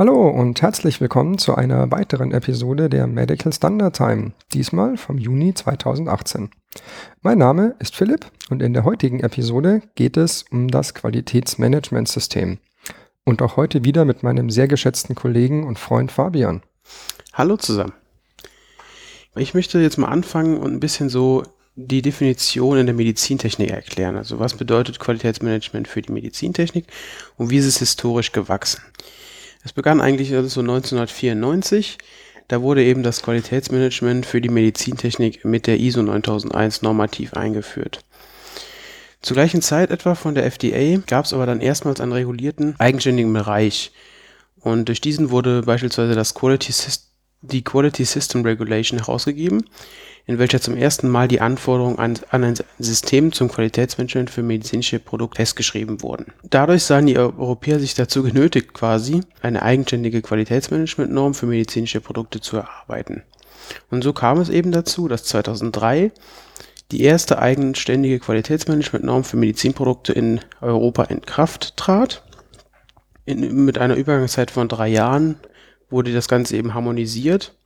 Hallo und herzlich willkommen zu einer weiteren Episode der Medical Standard Time, diesmal vom Juni 2018. Mein Name ist Philipp und in der heutigen Episode geht es um das Qualitätsmanagementsystem. Und auch heute wieder mit meinem sehr geschätzten Kollegen und Freund Fabian. Hallo zusammen. Ich möchte jetzt mal anfangen und ein bisschen so die Definition in der Medizintechnik erklären. Also was bedeutet Qualitätsmanagement für die Medizintechnik und wie ist es historisch gewachsen? Es begann eigentlich also so 1994. Da wurde eben das Qualitätsmanagement für die Medizintechnik mit der ISO 9001 normativ eingeführt. Zur gleichen Zeit etwa von der FDA gab es aber dann erstmals einen regulierten, eigenständigen Bereich. Und durch diesen wurde beispielsweise das Quality die Quality System Regulation herausgegeben, in welcher zum ersten Mal die Anforderungen an, ein System zum Qualitätsmanagement für medizinische Produkte festgeschrieben wurden. Dadurch sahen die Europäer sich dazu genötigt, quasi eine eigenständige Qualitätsmanagementnorm für medizinische Produkte zu erarbeiten. Und so kam es eben dazu, dass 2003 die erste eigenständige Qualitätsmanagementnorm für Medizinprodukte in Europa in Kraft trat. In, mit einer Übergangszeit von drei Jahren wurde das Ganze eben harmonisiert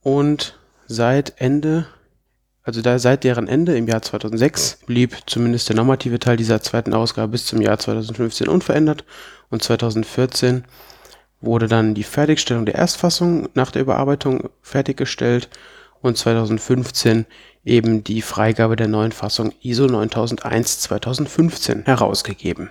und seit Ende, also da seit deren Ende im Jahr 2006 blieb zumindest der normative Teil dieser zweiten Ausgabe bis zum Jahr 2015 unverändert. Und 2014 wurde dann die Fertigstellung der Erstfassung nach der Überarbeitung fertiggestellt und 2015 eben die Freigabe der neuen Fassung ISO 9001 2015 herausgegeben.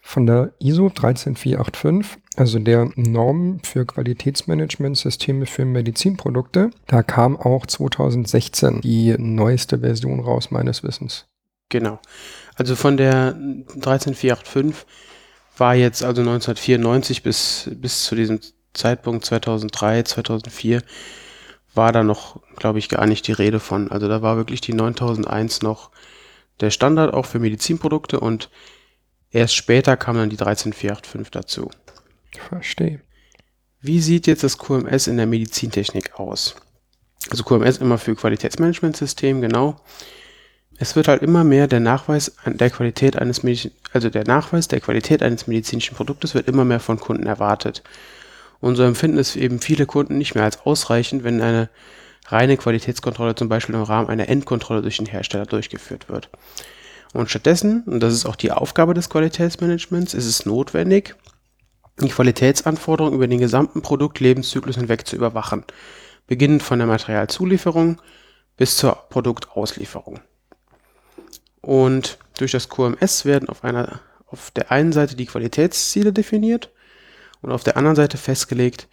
Von der ISO 13485, also der Norm für Qualitätsmanagementsysteme für Medizinprodukte, da kam auch 2016 die neueste Version raus, meines Wissens. Genau. Also von der 13485 war jetzt also 1994 bis, bis zu diesem Zeitpunkt 2003, 2004 war da noch, glaube ich, gar nicht die Rede von. Also da war wirklich die 9001 noch der Standard auch für Medizinprodukte und erst später kam dann die 13485 dazu. Verstehe. Wie sieht jetzt das QMS in der Medizintechnik aus? Also QMS immer für Qualitätsmanagementsystem, genau. Es wird halt immer mehr der Nachweis der Qualität eines Medizin also der Nachweis der Qualität eines medizinischen Produktes wird immer mehr von Kunden erwartet. Und so empfinden es eben viele Kunden nicht mehr als ausreichend, wenn eine reine Qualitätskontrolle zum Beispiel im Rahmen einer Endkontrolle durch den Hersteller durchgeführt wird. Und stattdessen, und das ist auch die Aufgabe des Qualitätsmanagements, ist es notwendig, die Qualitätsanforderungen über den gesamten Produktlebenszyklus hinweg zu überwachen, beginnend von der Materialzulieferung bis zur Produktauslieferung. Und durch das QMS werden auf, einer, auf der einen Seite die Qualitätsziele definiert und auf der anderen Seite festgelegt,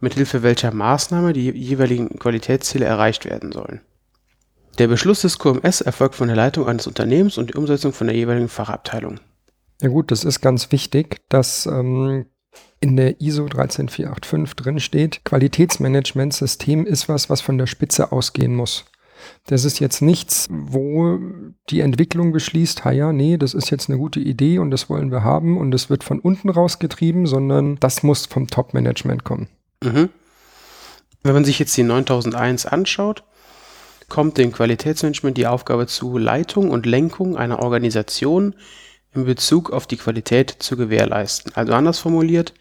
mithilfe welcher Maßnahme die jeweiligen Qualitätsziele erreicht werden sollen. Der Beschluss des QMS erfolgt von der Leitung eines Unternehmens und die Umsetzung von der jeweiligen Fachabteilung. Ja gut, das ist ganz wichtig, dass ähm, in der ISO 13485 drin steht, Qualitätsmanagementsystem ist was, was von der Spitze ausgehen muss. Das ist jetzt nichts, wo die Entwicklung beschließt, ha ja, nee, das ist jetzt eine gute Idee und das wollen wir haben und es wird von unten rausgetrieben, sondern das muss vom Top-Management kommen. Mhm. Wenn man sich jetzt die 9001 anschaut, kommt dem Qualitätsmanagement die Aufgabe zu, Leitung und Lenkung einer Organisation in Bezug auf die Qualität zu gewährleisten. Also anders formuliert,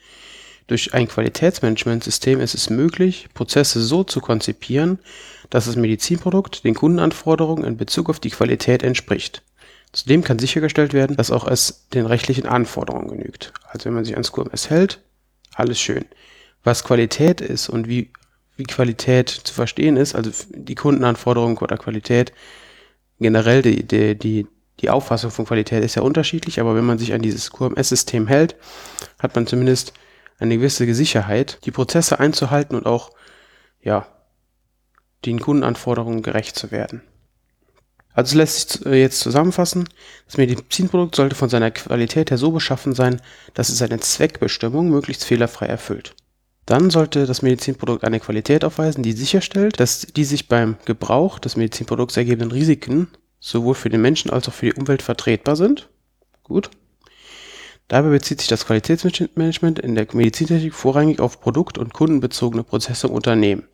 durch ein Qualitätsmanagementsystem ist es möglich, Prozesse so zu konzipieren, dass das Medizinprodukt den Kundenanforderungen in Bezug auf die Qualität entspricht. Zudem kann sichergestellt werden, dass auch es den rechtlichen Anforderungen genügt. Also wenn man sich ans QMS hält, alles schön. Was Qualität ist und wie, wie Qualität zu verstehen ist, also die Kundenanforderungen oder Qualität, generell die, die, die, die Auffassung von Qualität ist ja unterschiedlich, aber wenn man sich an dieses QMS-System hält, hat man zumindest eine gewisse Sicherheit, die Prozesse einzuhalten und auch, ja, den Kundenanforderungen gerecht zu werden. Also lässt sich äh, jetzt zusammenfassen, das Medizinprodukt sollte von seiner Qualität her so beschaffen sein, dass es seine Zweckbestimmung möglichst fehlerfrei erfüllt. Dann sollte das Medizinprodukt eine Qualität aufweisen, die sicherstellt, dass die sich beim Gebrauch des Medizinprodukts ergebenden Risiken sowohl für den Menschen als auch für die Umwelt vertretbar sind. Gut. Dabei bezieht sich das Qualitätsmanagement in der Medizintechnik vorrangig auf produkt- und kundenbezogene Prozesse im Unternehmen.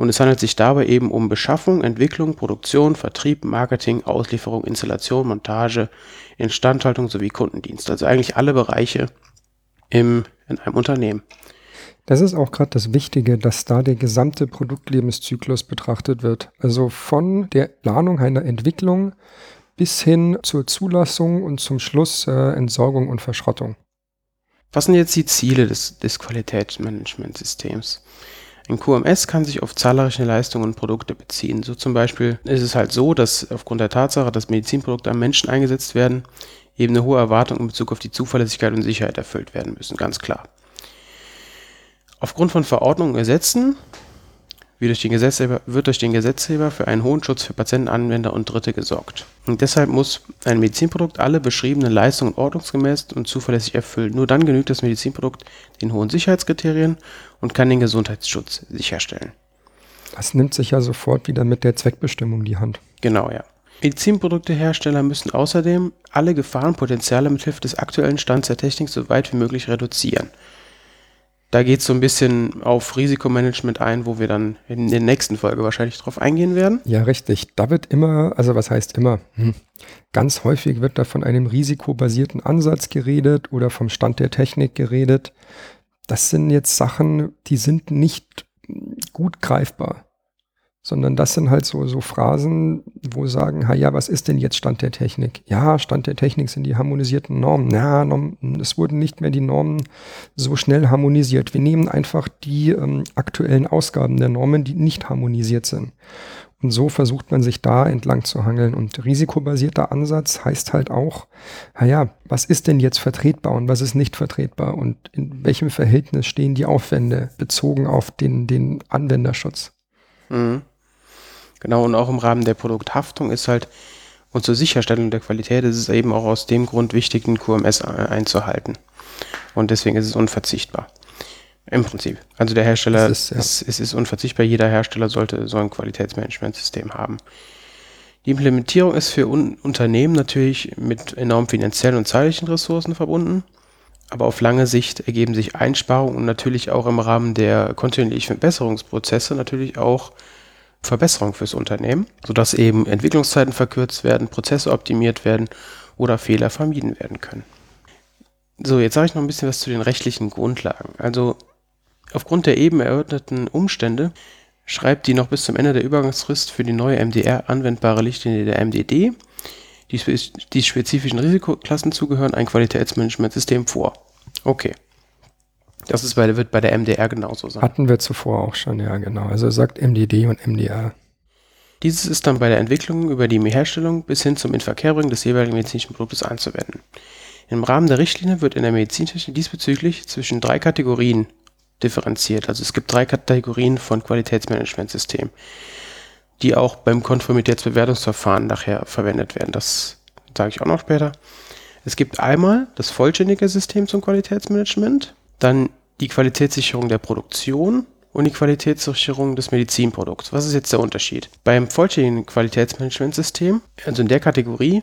Und es handelt sich dabei eben um Beschaffung, Entwicklung, Produktion, Vertrieb, Marketing, Auslieferung, Installation, Montage, Instandhaltung sowie Kundendienst. Also eigentlich alle Bereiche im, in einem Unternehmen. Das ist auch gerade das Wichtige, dass da der gesamte Produktlebenszyklus betrachtet wird. Also von der Planung einer Entwicklung bis hin zur Zulassung und zum Schluss äh, Entsorgung und Verschrottung. Was sind jetzt die Ziele des, des Qualitätsmanagementsystems? Ein QMS kann sich auf zahlreiche Leistungen und Produkte beziehen. So zum Beispiel ist es halt so, dass aufgrund der Tatsache, dass Medizinprodukte am Menschen eingesetzt werden, eben eine hohe Erwartung in Bezug auf die Zuverlässigkeit und Sicherheit erfüllt werden müssen, ganz klar. Aufgrund von Verordnungen wird durch, den Gesetzgeber, wird durch den Gesetzgeber für einen hohen Schutz für Patienten, Anwender und Dritte gesorgt. Und deshalb muss ein Medizinprodukt alle beschriebenen Leistungen ordnungsgemäß und zuverlässig erfüllen. Nur dann genügt das Medizinprodukt den hohen Sicherheitskriterien und kann den Gesundheitsschutz sicherstellen. Das nimmt sich ja sofort wieder mit der Zweckbestimmung die Hand. Genau, ja. Medizinproduktehersteller müssen außerdem alle Gefahrenpotenziale mithilfe des aktuellen Stands der Technik so weit wie möglich reduzieren. Da geht es so ein bisschen auf Risikomanagement ein, wo wir dann in der nächsten Folge wahrscheinlich drauf eingehen werden. Ja, richtig. Da wird immer, also was heißt immer? Hm. Ganz häufig wird da von einem risikobasierten Ansatz geredet oder vom Stand der Technik geredet. Das sind jetzt Sachen, die sind nicht gut greifbar sondern das sind halt so, so Phrasen, wo sagen, ha ja, was ist denn jetzt Stand der Technik? Ja, Stand der Technik sind die harmonisierten Normen. Ja, es wurden nicht mehr die Normen so schnell harmonisiert. Wir nehmen einfach die ähm, aktuellen Ausgaben der Normen, die nicht harmonisiert sind. Und so versucht man sich da entlang zu hangeln. Und risikobasierter Ansatz heißt halt auch, naja, was ist denn jetzt vertretbar und was ist nicht vertretbar und in welchem Verhältnis stehen die Aufwände bezogen auf den, den Anwenderschutz? Mhm. Genau, und auch im Rahmen der Produkthaftung ist halt, und zur Sicherstellung der Qualität ist es eben auch aus dem Grund wichtig, den QMS einzuhalten. Und deswegen ist es unverzichtbar. Im Prinzip. Also der Hersteller, es ist, ja. ist, es ist unverzichtbar, jeder Hersteller sollte so ein Qualitätsmanagementsystem haben. Die Implementierung ist für Un Unternehmen natürlich mit enorm finanziellen und zeitlichen Ressourcen verbunden, aber auf lange Sicht ergeben sich Einsparungen und natürlich auch im Rahmen der kontinuierlichen Verbesserungsprozesse natürlich auch Verbesserung fürs Unternehmen, sodass eben Entwicklungszeiten verkürzt werden, Prozesse optimiert werden oder Fehler vermieden werden können. So, jetzt sage ich noch ein bisschen was zu den rechtlichen Grundlagen. Also aufgrund der eben erörterten Umstände schreibt die noch bis zum Ende der Übergangsfrist für die neue MDR anwendbare Richtlinie der MDD, die, die spezifischen Risikoklassen zugehören, ein Qualitätsmanagementsystem vor. Okay. Das ist bei, wird bei der MDR genauso sein. Hatten wir zuvor auch schon, ja, genau. Also sagt MDD und MDR. Dieses ist dann bei der Entwicklung über die Herstellung bis hin zum Inverkehrbringen des jeweiligen medizinischen Produktes anzuwenden. Im Rahmen der Richtlinie wird in der Medizintechnik diesbezüglich zwischen drei Kategorien differenziert. Also es gibt drei Kategorien von Qualitätsmanagementsystemen, die auch beim Konformitätsbewertungsverfahren nachher verwendet werden. Das sage ich auch noch später. Es gibt einmal das vollständige System zum Qualitätsmanagement, dann die Qualitätssicherung der Produktion und die Qualitätssicherung des Medizinprodukts. Was ist jetzt der Unterschied? Beim vollständigen Qualitätsmanagementsystem, also in der Kategorie,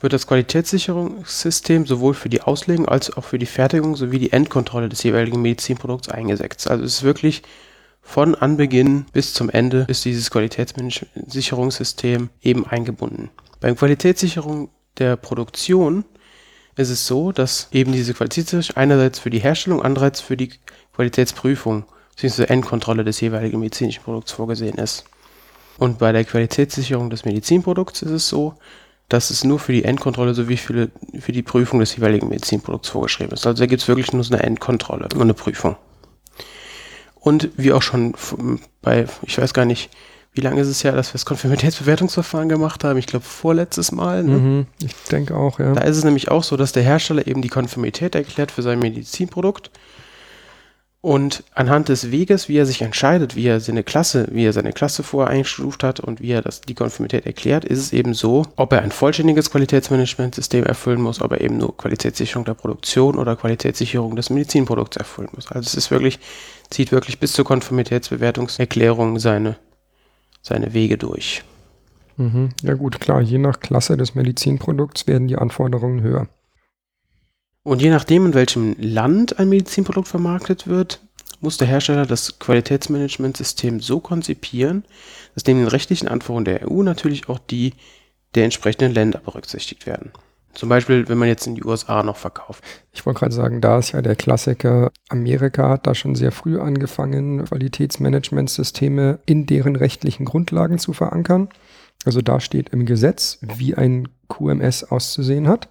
wird das Qualitätssicherungssystem sowohl für die Auslegung als auch für die Fertigung sowie die Endkontrolle des jeweiligen Medizinprodukts eingesetzt. Also es ist wirklich von Anbeginn bis zum Ende ist dieses Qualitätssicherungssystem eben eingebunden. Beim Qualitätssicherung der Produktion ist es so, dass eben diese Qualitätssicherung einerseits für die Herstellung, andererseits für die Qualitätsprüfung bzw. Endkontrolle des jeweiligen medizinischen Produkts vorgesehen ist. Und bei der Qualitätssicherung des Medizinprodukts ist es so, dass es nur für die Endkontrolle sowie für, für die Prüfung des jeweiligen Medizinprodukts vorgeschrieben ist. Also da gibt es wirklich nur so eine Endkontrolle und eine Prüfung. Und wie auch schon bei, ich weiß gar nicht, wie lange ist es ja, dass wir das Konformitätsbewertungsverfahren gemacht haben? Ich glaube, vorletztes Mal. Ne? Mhm, ich denke auch, ja. Da ist es nämlich auch so, dass der Hersteller eben die Konformität erklärt für sein Medizinprodukt. Und anhand des Weges, wie er sich entscheidet, wie er seine Klasse, wie er seine Klasse vorher eingestuft hat und wie er das, die Konformität erklärt, ist es eben so, ob er ein vollständiges Qualitätsmanagementsystem erfüllen muss, ob er eben nur Qualitätssicherung der Produktion oder Qualitätssicherung des Medizinprodukts erfüllen muss. Also es ist wirklich, zieht wirklich bis zur Konformitätsbewertungserklärung seine seine Wege durch. Mhm. Ja gut, klar, je nach Klasse des Medizinprodukts werden die Anforderungen höher. Und je nachdem, in welchem Land ein Medizinprodukt vermarktet wird, muss der Hersteller das Qualitätsmanagementsystem so konzipieren, dass neben den rechtlichen Anforderungen der EU natürlich auch die der entsprechenden Länder berücksichtigt werden. Zum Beispiel, wenn man jetzt in die USA noch verkauft. Ich wollte gerade sagen, da ist ja der Klassiker, Amerika hat da schon sehr früh angefangen, Qualitätsmanagementsysteme in deren rechtlichen Grundlagen zu verankern. Also da steht im Gesetz, wie ein QMS auszusehen hat.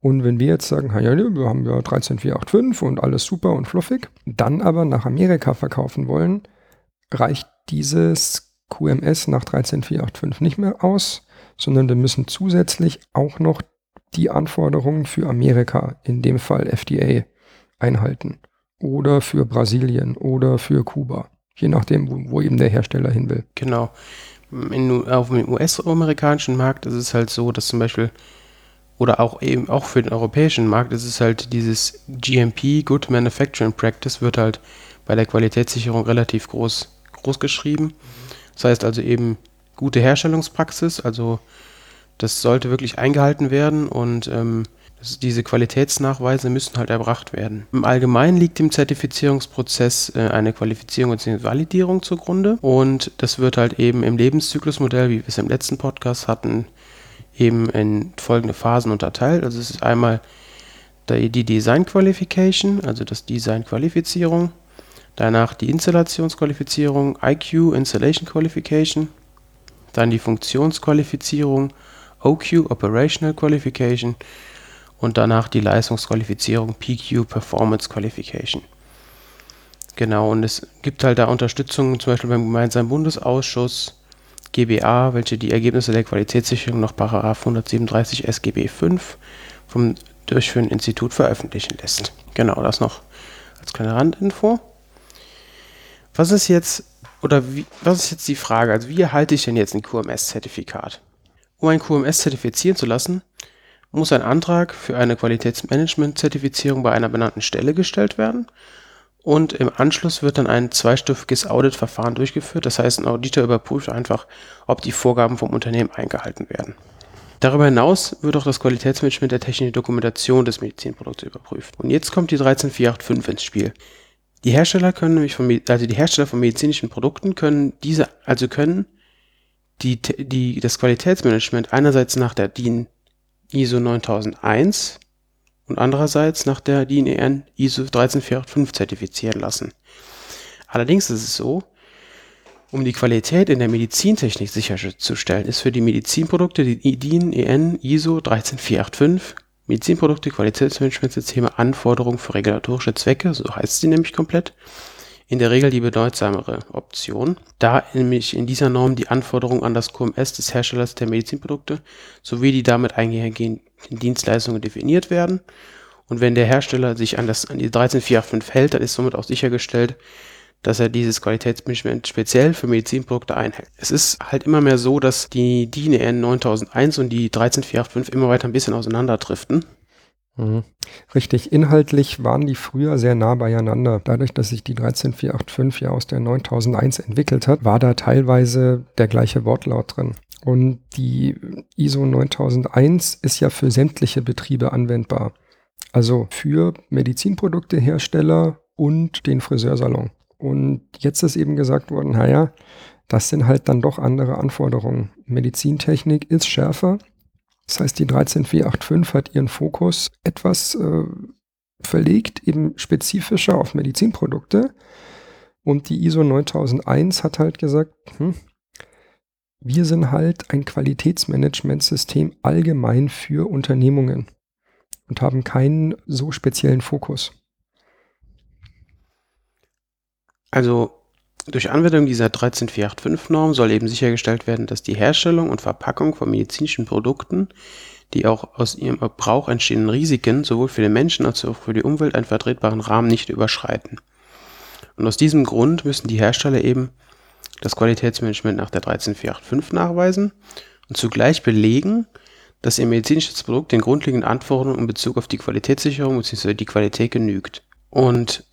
Und wenn wir jetzt sagen, wir haben ja 13485 und alles super und fluffig, dann aber nach Amerika verkaufen wollen, reicht dieses QMS nach 13485 nicht mehr aus, sondern wir müssen zusätzlich auch noch die Anforderungen für Amerika, in dem Fall FDA, einhalten. Oder für Brasilien oder für Kuba. Je nachdem, wo, wo eben der Hersteller hin will. Genau. In, auf dem US-amerikanischen Markt ist es halt so, dass zum Beispiel, oder auch eben auch für den europäischen Markt ist es halt dieses GMP, Good Manufacturing Practice, wird halt bei der Qualitätssicherung relativ groß, groß geschrieben. Das heißt also eben gute Herstellungspraxis, also das sollte wirklich eingehalten werden und ähm, diese Qualitätsnachweise müssen halt erbracht werden. Im Allgemeinen liegt im Zertifizierungsprozess äh, eine Qualifizierung bzw. Validierung zugrunde und das wird halt eben im Lebenszyklusmodell, wie wir es im letzten Podcast hatten, eben in folgende Phasen unterteilt. Also es ist einmal die Design Qualification, also das Design Qualifizierung, danach die Installationsqualifizierung, IQ Installation Qualification, dann die Funktionsqualifizierung, OQ Operational Qualification und danach die Leistungsqualifizierung PQ Performance Qualification. Genau, und es gibt halt da Unterstützung, zum Beispiel beim gemeinsamen Bundesausschuss GBA, welche die Ergebnisse der Qualitätssicherung nach 137 SGB 5 vom durchführenden Institut veröffentlichen lässt. Genau, das noch als kleine Randinfo. Was ist jetzt, oder wie, was ist jetzt die Frage? Also wie erhalte ich denn jetzt ein QMS-Zertifikat? Um ein QMS zertifizieren zu lassen, muss ein Antrag für eine Qualitätsmanagement-Zertifizierung bei einer benannten Stelle gestellt werden und im Anschluss wird dann ein zweistufiges Auditverfahren durchgeführt. Das heißt, ein Auditor überprüft einfach, ob die Vorgaben vom Unternehmen eingehalten werden. Darüber hinaus wird auch das Qualitätsmanagement der technischen Dokumentation des Medizinprodukts überprüft. Und jetzt kommt die 13485 ins Spiel. Die Hersteller können nämlich von, also die Hersteller von medizinischen Produkten können diese, also können die, die, das Qualitätsmanagement einerseits nach der DIN ISO 9001 und andererseits nach der DIN EN ISO 13485 zertifizieren lassen. Allerdings ist es so, um die Qualität in der Medizintechnik sicherzustellen, ist für die Medizinprodukte die DIN EN ISO 13485 Medizinprodukte Qualitätsmanagementsysteme Anforderungen für regulatorische Zwecke, so heißt sie nämlich komplett, in der Regel die bedeutsamere Option, da nämlich in dieser Norm die Anforderungen an das QMS des Herstellers der Medizinprodukte sowie die damit einhergehenden Dienstleistungen definiert werden. Und wenn der Hersteller sich an, das, an die 13485 hält, dann ist somit auch sichergestellt, dass er dieses Qualitätsmanagement speziell für Medizinprodukte einhält. Es ist halt immer mehr so, dass die DIN EN 9001 und die 13485 immer weiter ein bisschen auseinanderdriften. Mhm. Richtig, inhaltlich waren die früher sehr nah beieinander. Dadurch, dass sich die 13485 ja aus der 9001 entwickelt hat, war da teilweise der gleiche Wortlaut drin. Und die ISO 9001 ist ja für sämtliche Betriebe anwendbar. Also für Medizinproduktehersteller und den Friseursalon. Und jetzt ist eben gesagt worden, naja, das sind halt dann doch andere Anforderungen. Medizintechnik ist schärfer, das heißt, die 13485 hat ihren Fokus etwas äh, verlegt, eben spezifischer auf Medizinprodukte. Und die ISO 9001 hat halt gesagt, hm, wir sind halt ein Qualitätsmanagementsystem allgemein für Unternehmungen und haben keinen so speziellen Fokus. Also durch Anwendung dieser 13485-Norm soll eben sichergestellt werden, dass die Herstellung und Verpackung von medizinischen Produkten die auch aus ihrem Gebrauch entstehenden Risiken sowohl für den Menschen als auch für die Umwelt einen vertretbaren Rahmen nicht überschreiten. Und aus diesem Grund müssen die Hersteller eben das Qualitätsmanagement nach der 13485 nachweisen und zugleich belegen, dass ihr medizinisches Produkt den grundlegenden Anforderungen in Bezug auf die Qualitätssicherung bzw. die Qualität genügt. Und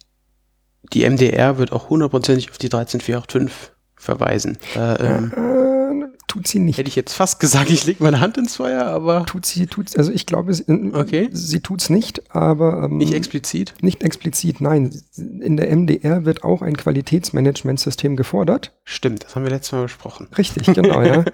die MDR wird auch hundertprozentig auf die 13485 verweisen. Äh, ähm, äh, tut sie nicht. Hätte ich jetzt fast gesagt, ich lege meine Hand ins Feuer, aber. Tut sie, tut Also ich glaube, sie, okay. sie tut es nicht, aber. Ähm, nicht explizit? Nicht explizit, nein. In der MDR wird auch ein Qualitätsmanagementsystem gefordert. Stimmt, das haben wir letztes Mal besprochen. Richtig, genau, ja.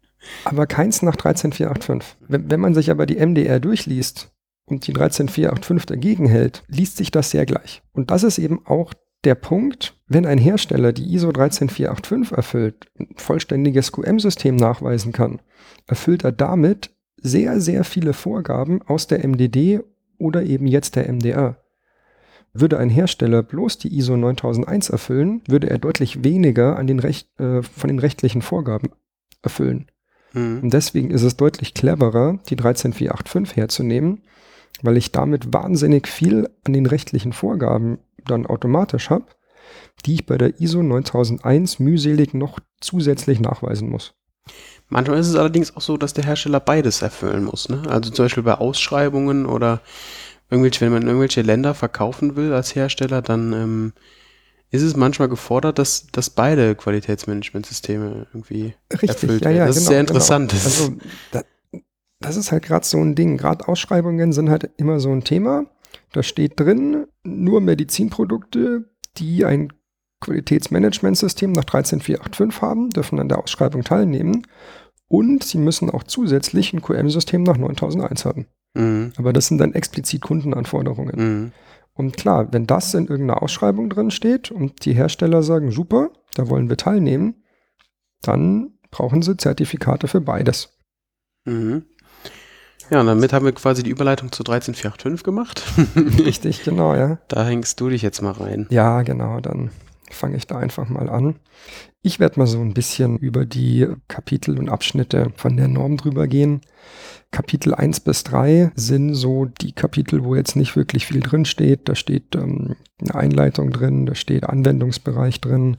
aber keins nach 13485. Wenn, wenn man sich aber die MDR durchliest und die 13485 dagegen hält, liest sich das sehr gleich. Und das ist eben auch der Punkt, wenn ein Hersteller die ISO 13485 erfüllt, ein vollständiges QM-System nachweisen kann, erfüllt er damit sehr, sehr viele Vorgaben aus der MDD oder eben jetzt der MDR. Würde ein Hersteller bloß die ISO 9001 erfüllen, würde er deutlich weniger an den Recht, äh, von den rechtlichen Vorgaben erfüllen. Mhm. Und deswegen ist es deutlich cleverer, die 13485 herzunehmen, weil ich damit wahnsinnig viel an den rechtlichen Vorgaben dann automatisch habe, die ich bei der ISO 9001 mühselig noch zusätzlich nachweisen muss. Manchmal ist es allerdings auch so, dass der Hersteller beides erfüllen muss. Ne? Also zum Beispiel bei Ausschreibungen oder irgendwelche, wenn man irgendwelche Länder verkaufen will als Hersteller, dann ähm, ist es manchmal gefordert, dass, dass beide Qualitätsmanagementsysteme irgendwie Richtig, erfüllt ja, ja, werden. Das ist genau, sehr interessant. Genau. Also, da, das ist halt gerade so ein Ding. Gerade Ausschreibungen sind halt immer so ein Thema. Da steht drin, nur Medizinprodukte, die ein Qualitätsmanagementsystem nach 13485 haben, dürfen an der Ausschreibung teilnehmen. Und sie müssen auch zusätzlich ein QM-System nach 9001 haben. Mhm. Aber das sind dann explizit Kundenanforderungen. Mhm. Und klar, wenn das in irgendeiner Ausschreibung drin steht und die Hersteller sagen, super, da wollen wir teilnehmen, dann brauchen sie Zertifikate für beides. Mhm. Ja, und damit haben wir quasi die Überleitung zu 13485 gemacht. Richtig, genau, ja. Da hängst du dich jetzt mal rein. Ja, genau, dann fange ich da einfach mal an. Ich werde mal so ein bisschen über die Kapitel und Abschnitte von der Norm drüber gehen. Kapitel 1 bis 3 sind so die Kapitel, wo jetzt nicht wirklich viel drin steht. Da steht ähm, eine Einleitung drin, da steht Anwendungsbereich drin,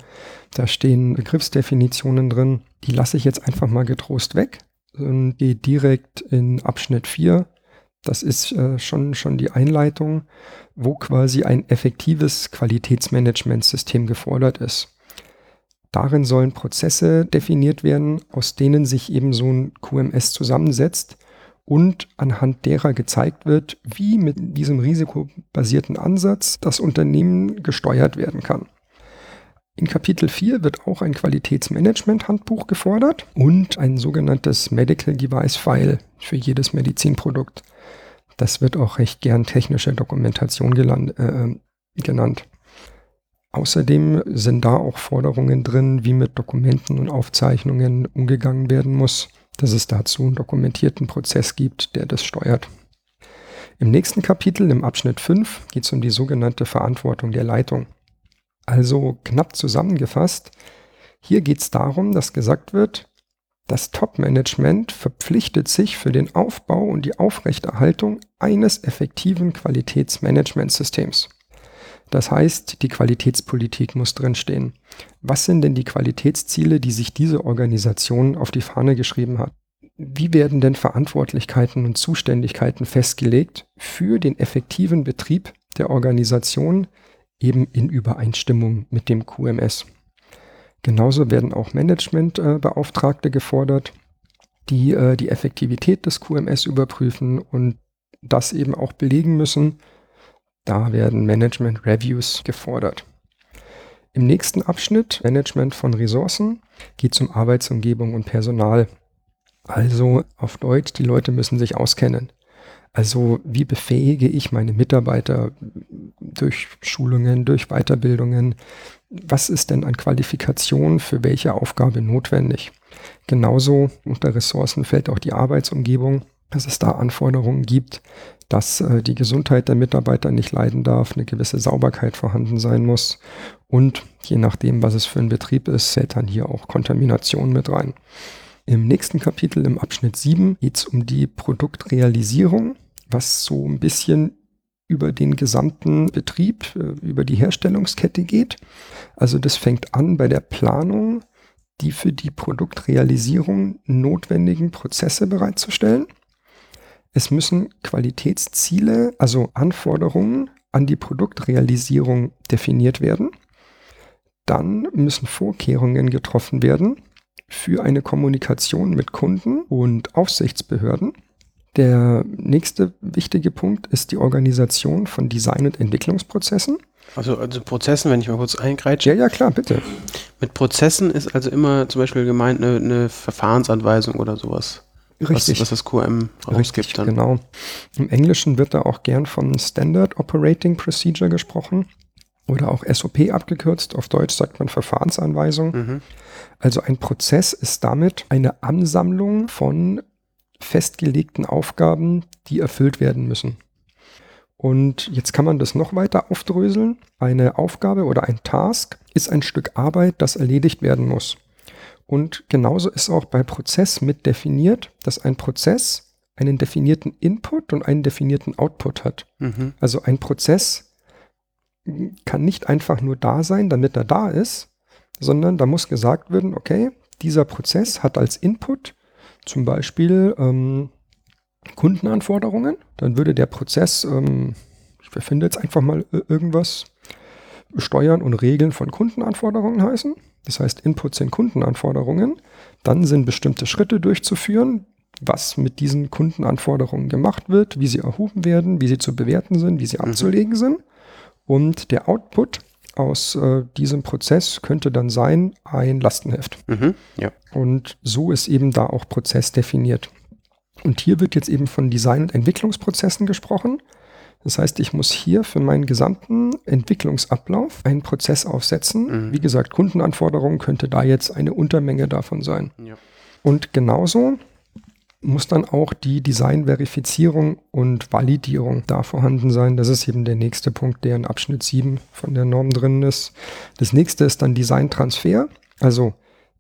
da stehen Begriffsdefinitionen drin. Die lasse ich jetzt einfach mal getrost weg und gehe direkt in Abschnitt 4 das ist äh, schon, schon die Einleitung, wo quasi ein effektives Qualitätsmanagementsystem gefordert ist. Darin sollen Prozesse definiert werden, aus denen sich eben so ein QMS zusammensetzt und anhand derer gezeigt wird, wie mit diesem risikobasierten Ansatz das Unternehmen gesteuert werden kann. In Kapitel 4 wird auch ein Qualitätsmanagement-Handbuch gefordert und ein sogenanntes Medical Device File für jedes Medizinprodukt. Das wird auch recht gern technische Dokumentation geland, äh, genannt. Außerdem sind da auch Forderungen drin, wie mit Dokumenten und Aufzeichnungen umgegangen werden muss, dass es dazu einen dokumentierten Prozess gibt, der das steuert. Im nächsten Kapitel, im Abschnitt 5, geht es um die sogenannte Verantwortung der Leitung. Also knapp zusammengefasst, hier geht es darum, dass gesagt wird, das Top-Management verpflichtet sich für den Aufbau und die Aufrechterhaltung eines effektiven Qualitätsmanagementsystems. Das heißt, die Qualitätspolitik muss drinstehen. Was sind denn die Qualitätsziele, die sich diese Organisation auf die Fahne geschrieben hat? Wie werden denn Verantwortlichkeiten und Zuständigkeiten festgelegt für den effektiven Betrieb der Organisation eben in Übereinstimmung mit dem QMS? Genauso werden auch Managementbeauftragte gefordert, die äh, die Effektivität des QMS überprüfen und das eben auch belegen müssen. Da werden Management Reviews gefordert. Im nächsten Abschnitt, Management von Ressourcen, geht es um Arbeitsumgebung und Personal. Also auf Deutsch, die Leute müssen sich auskennen. Also wie befähige ich meine Mitarbeiter durch Schulungen, durch Weiterbildungen? Was ist denn an Qualifikation für welche Aufgabe notwendig? Genauso unter Ressourcen fällt auch die Arbeitsumgebung, dass es da Anforderungen gibt, dass äh, die Gesundheit der Mitarbeiter nicht leiden darf, eine gewisse Sauberkeit vorhanden sein muss und je nachdem, was es für ein Betrieb ist, fällt dann hier auch Kontamination mit rein. Im nächsten Kapitel, im Abschnitt 7, geht es um die Produktrealisierung was so ein bisschen über den gesamten Betrieb, äh, über die Herstellungskette geht. Also das fängt an bei der Planung, die für die Produktrealisierung notwendigen Prozesse bereitzustellen. Es müssen Qualitätsziele, also Anforderungen an die Produktrealisierung definiert werden. Dann müssen Vorkehrungen getroffen werden für eine Kommunikation mit Kunden und Aufsichtsbehörden. Der nächste wichtige Punkt ist die Organisation von Design- und Entwicklungsprozessen. Also, also Prozessen, wenn ich mal kurz eingreitsche. Ja, ja, klar, bitte. Mit Prozessen ist also immer zum Beispiel gemeint eine, eine Verfahrensanweisung oder sowas. Richtig. Was, was das QM rausgibt Richtig, dann. genau. Im Englischen wird da auch gern von Standard Operating Procedure gesprochen oder auch SOP abgekürzt. Auf Deutsch sagt man Verfahrensanweisung. Mhm. Also ein Prozess ist damit eine Ansammlung von festgelegten Aufgaben, die erfüllt werden müssen. Und jetzt kann man das noch weiter aufdröseln. Eine Aufgabe oder ein Task ist ein Stück Arbeit, das erledigt werden muss. Und genauso ist auch bei Prozess mit definiert, dass ein Prozess einen definierten Input und einen definierten Output hat. Mhm. Also ein Prozess kann nicht einfach nur da sein, damit er da ist, sondern da muss gesagt werden, okay, dieser Prozess hat als Input zum Beispiel ähm, Kundenanforderungen. Dann würde der Prozess, ähm, ich befinde jetzt einfach mal irgendwas, Steuern und Regeln von Kundenanforderungen heißen. Das heißt, Inputs sind Kundenanforderungen. Dann sind bestimmte Schritte durchzuführen, was mit diesen Kundenanforderungen gemacht wird, wie sie erhoben werden, wie sie zu bewerten sind, wie sie Mhm. abzulegen sind. Und der Output aus äh, diesem Prozess könnte dann sein ein Lastenheft. Mhm. Ja. Und so ist eben da auch Prozess definiert. Und hier wird jetzt eben von Design- und Entwicklungsprozessen gesprochen. Das heißt, ich muss hier für meinen gesamten Entwicklungsablauf einen Prozess aufsetzen. Mhm. Wie gesagt, Kundenanforderungen könnte da jetzt eine Untermenge davon sein. Ja. Und genauso muss dann auch die Designverifizierung und Validierung da vorhanden sein. Das ist eben der nächste Punkt, der in Abschnitt 7 von der Norm drin ist. Das nächste ist dann Designtransfer. Also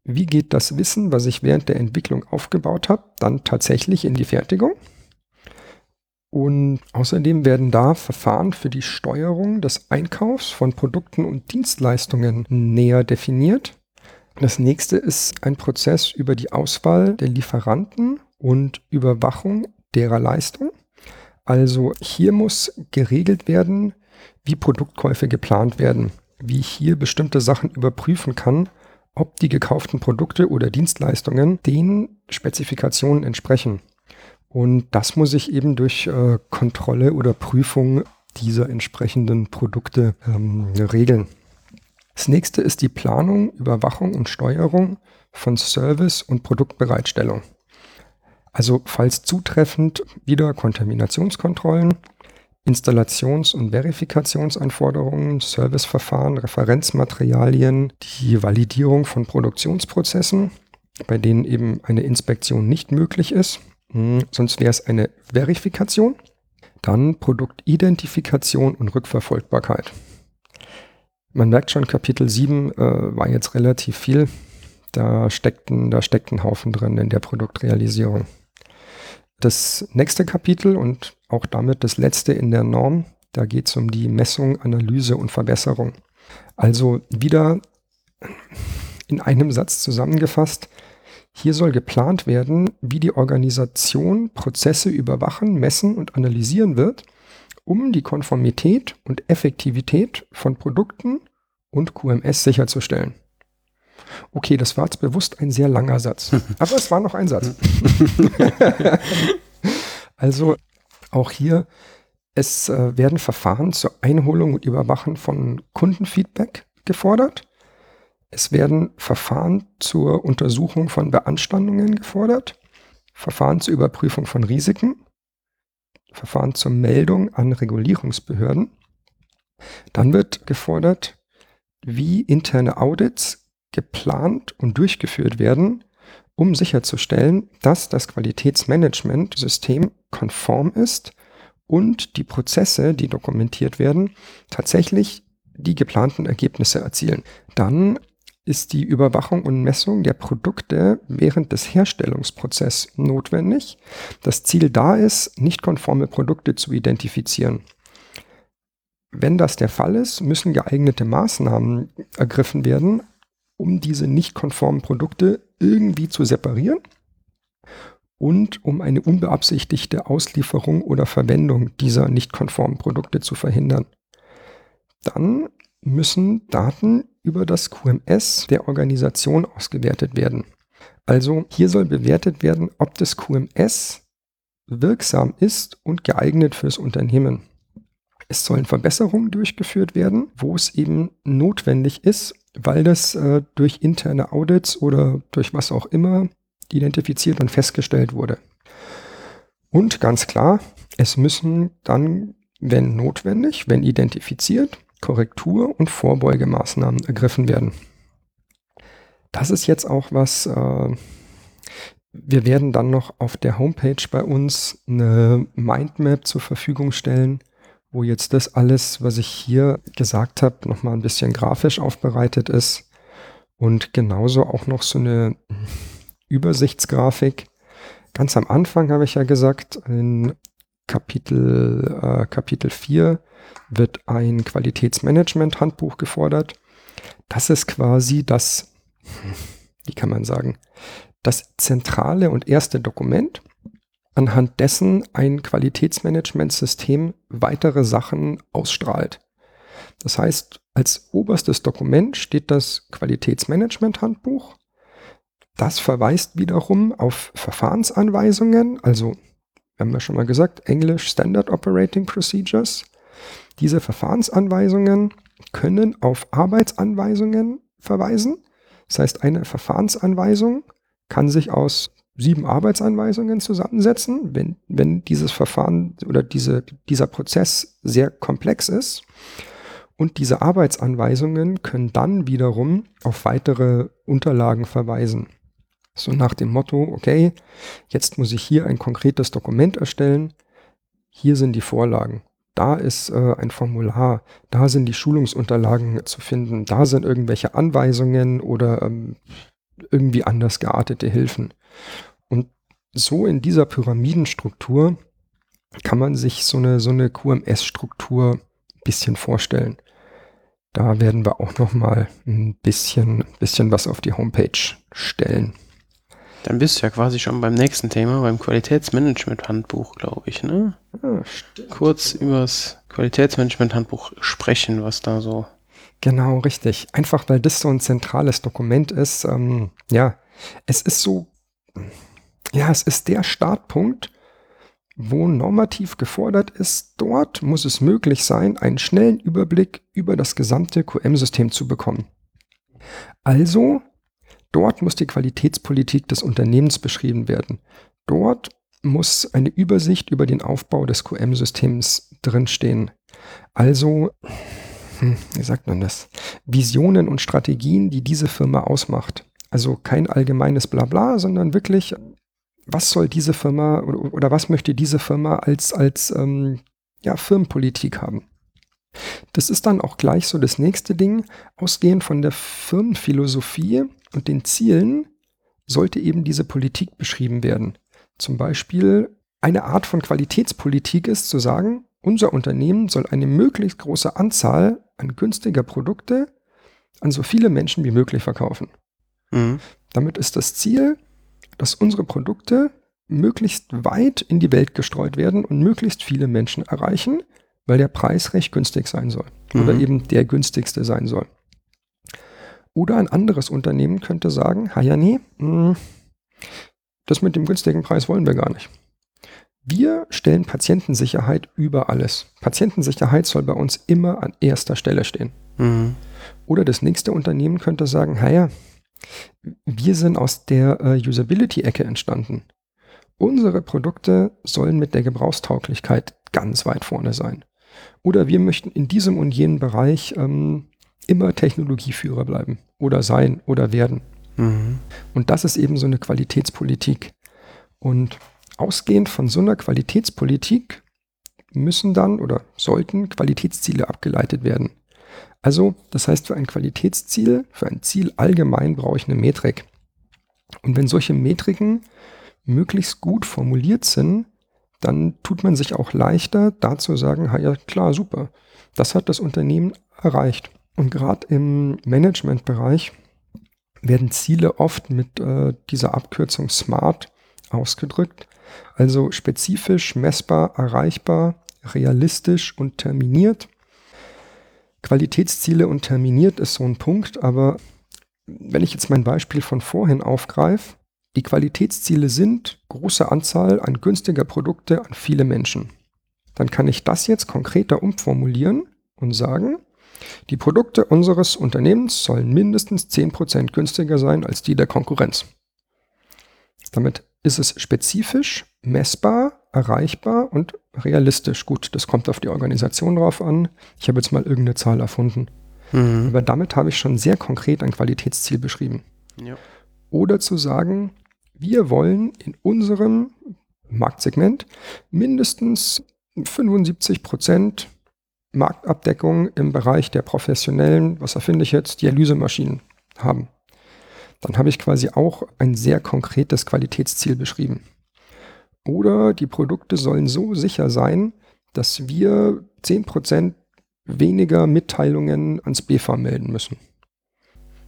wie geht das Wissen, was ich während der Entwicklung aufgebaut habe, dann tatsächlich in die Fertigung? Und außerdem werden da Verfahren für die Steuerung des Einkaufs von Produkten und Dienstleistungen näher definiert. Das nächste ist ein Prozess über die Auswahl der Lieferanten und Überwachung derer Leistung. Also hier muss geregelt werden, wie Produktkäufe geplant werden, wie ich hier bestimmte Sachen überprüfen kann, ob die gekauften Produkte oder Dienstleistungen den Spezifikationen entsprechen. Und das muss ich eben durch äh, Kontrolle oder Prüfung dieser entsprechenden Produkte ähm, regeln. Das nächste ist die Planung, Überwachung und Steuerung von Service und Produktbereitstellung. Also falls zutreffend wieder Kontaminationskontrollen, Installations- und Verifikationsanforderungen, Serviceverfahren, Referenzmaterialien, die Validierung von Produktionsprozessen, bei denen eben eine Inspektion nicht möglich ist. Hm, sonst wäre es eine Verifikation. Dann Produktidentifikation und Rückverfolgbarkeit. Man merkt schon, Kapitel 7 äh, war jetzt relativ viel. Da steckten, da steckt ein Haufen drin in der Produktrealisierung. Das nächste Kapitel und auch damit das letzte in der Norm, da geht es um die Messung, Analyse und Verbesserung. Also wieder in einem Satz zusammengefasst, hier soll geplant werden, wie die Organisation Prozesse überwachen, messen und analysieren wird, um die Konformität und Effektivität von Produkten und QMS sicherzustellen. Okay, das war jetzt bewusst ein sehr langer Satz, aber es war noch ein Satz. also auch hier, es äh, werden Verfahren zur Einholung und Überwachen von Kundenfeedback gefordert. Es werden Verfahren zur Untersuchung von Beanstandungen gefordert, Verfahren zur Überprüfung von Risiken, Verfahren zur Meldung an Regulierungsbehörden. Dann wird gefordert, wie interne Audits geplant und durchgeführt werden, um sicherzustellen, dass das Qualitätsmanagementsystem konform ist und die Prozesse, die dokumentiert werden, tatsächlich die geplanten Ergebnisse erzielen. Dann ist die Überwachung und Messung der Produkte während des Herstellungsprozesses notwendig. Das Ziel da ist, nicht konforme Produkte zu identifizieren. Wenn das der Fall ist, müssen geeignete Maßnahmen ergriffen werden, um diese nicht konformen Produkte irgendwie zu separieren und um eine unbeabsichtigte Auslieferung oder Verwendung dieser nicht konformen Produkte zu verhindern. Dann müssen Daten über das QMS der Organisation ausgewertet werden. Also hier soll bewertet werden, ob das QMS wirksam ist und geeignet fürs Unternehmen. Es sollen Verbesserungen durchgeführt werden, wo es eben notwendig ist, weil das äh, durch interne Audits oder durch was auch immer identifiziert und festgestellt wurde. Und ganz klar, es müssen dann, wenn notwendig, wenn identifiziert, Korrektur- und Vorbeugemaßnahmen ergriffen werden. Das ist jetzt auch was, äh, wir werden dann noch auf der Homepage bei uns eine Mindmap zur Verfügung stellen, wo jetzt das alles, was ich hier gesagt habe, nochmal ein bisschen grafisch aufbereitet ist und genauso auch noch so eine Übersichtsgrafik. Ganz am Anfang habe ich ja gesagt, in Kapitel, äh, Kapitel 4 wird ein Qualitätsmanagement-Handbuch gefordert. Das ist quasi das, wie kann man sagen, das zentrale und erste Dokument, anhand dessen ein Qualitätsmanagementsystem weitere Sachen ausstrahlt. Das heißt, als oberstes Dokument steht das Qualitätsmanagement-Handbuch. Das verweist wiederum auf Verfahrensanweisungen, also haben wir schon mal gesagt, Englisch Standard Operating Procedures. Diese Verfahrensanweisungen können auf Arbeitsanweisungen verweisen. Das heißt, eine Verfahrensanweisung kann sich aus sieben Arbeitsanweisungen zusammensetzen, wenn, wenn dieses Verfahren oder diese, dieser Prozess sehr komplex ist. Und diese Arbeitsanweisungen können dann wiederum auf weitere Unterlagen verweisen. So nach dem Motto, okay, jetzt muss ich hier ein konkretes Dokument erstellen. Hier sind die Vorlagen. Da ist äh, ein Formular. Da sind die Schulungsunterlagen zu finden. Da sind irgendwelche Anweisungen oder ähm, irgendwie anders geartete Hilfen. Und so in dieser Pyramidenstruktur kann man sich so eine, so eine QMS-Struktur ein bisschen vorstellen. Da werden wir auch noch mal ein bisschen, bisschen was auf die Homepage stellen. Dann bist du ja quasi schon beim nächsten Thema, beim Qualitätsmanagement-Handbuch, glaube ich, ne? Ja, Kurz über das Qualitätsmanagement-Handbuch sprechen, was da so Genau, richtig. Einfach weil das so ein zentrales Dokument ist. Ähm, ja, es ist so, ja, es ist der Startpunkt, wo normativ gefordert ist. Dort muss es möglich sein, einen schnellen Überblick über das gesamte QM-System zu bekommen. Also, dort muss die Qualitätspolitik des Unternehmens beschrieben werden. Dort muss eine Übersicht über den Aufbau des QM-Systems drinstehen. Also, hm, wie sagt man das? Visionen und Strategien, die diese Firma ausmacht. Also kein allgemeines Blabla, sondern wirklich, was soll diese Firma oder, oder was möchte diese Firma als, als ähm, ja, Firmenpolitik haben? Das ist dann auch gleich so das nächste Ding. Ausgehend von der Firmenphilosophie und den Zielen sollte eben diese Politik beschrieben werden. Zum Beispiel eine Art von Qualitätspolitik ist zu sagen, unser Unternehmen soll eine möglichst große Anzahl an günstiger Produkte an so viele Menschen wie möglich verkaufen. Mhm. Damit ist das Ziel, dass unsere Produkte möglichst weit in die Welt gestreut werden und möglichst viele Menschen erreichen, weil der Preis recht günstig sein soll mhm. oder eben der günstigste sein soll. Oder ein anderes Unternehmen könnte sagen, ha ja nee, hm, das mit dem günstigen Preis wollen wir gar nicht. Wir stellen Patientensicherheit über alles. Patientensicherheit soll bei uns immer an erster Stelle stehen. Mhm. Oder das nächste Unternehmen könnte sagen, naja, wir sind aus der äh, Usability-Ecke entstanden. Unsere Produkte sollen mit der Gebrauchstauglichkeit ganz weit vorne sein. Oder wir möchten in diesem und jenem Bereich ähm, immer Technologieführer bleiben oder sein oder werden. Mhm. Und das ist eben so eine Qualitätspolitik. Und Ausgehend von so einer Qualitätspolitik müssen dann oder sollten Qualitätsziele abgeleitet werden. Also, das heißt, für ein Qualitätsziel, für ein Ziel allgemein brauche ich eine Metrik. Und wenn solche Metriken möglichst gut formuliert sind, dann tut man sich auch leichter, dazu sagen, ja klar, super, das hat das Unternehmen erreicht. Und gerade im Managementbereich werden Ziele oft mit äh, dieser Abkürzung SMART ausgedrückt. Also spezifisch, messbar, erreichbar, realistisch und terminiert. Qualitätsziele und terminiert ist so ein Punkt, aber wenn ich jetzt mein Beispiel von vorhin aufgreife, die Qualitätsziele sind große Anzahl an günstiger Produkte an viele Menschen. dann kann ich das jetzt konkreter umformulieren und sagen, die Produkte unseres Unternehmens sollen mindestens 10% günstiger sein als die der Konkurrenz. Damit ist es spezifisch, messbar, erreichbar und realistisch. Gut, das kommt auf die Organisation drauf an. Ich habe jetzt mal irgendeine Zahl erfunden. Mhm. Aber damit habe ich schon sehr konkret ein Qualitätsziel beschrieben. Ja. Oder zu sagen, wir wollen in unserem Marktsegment mindestens 75 Prozent Marktabdeckung im Bereich der professionellen, was erfinde ich jetzt, Dialysemaschinen haben. Dann habe ich quasi auch ein sehr konkretes Qualitätsziel beschrieben. Oder die Produkte sollen so sicher sein, dass wir 10% weniger Mitteilungen ans BFA melden müssen.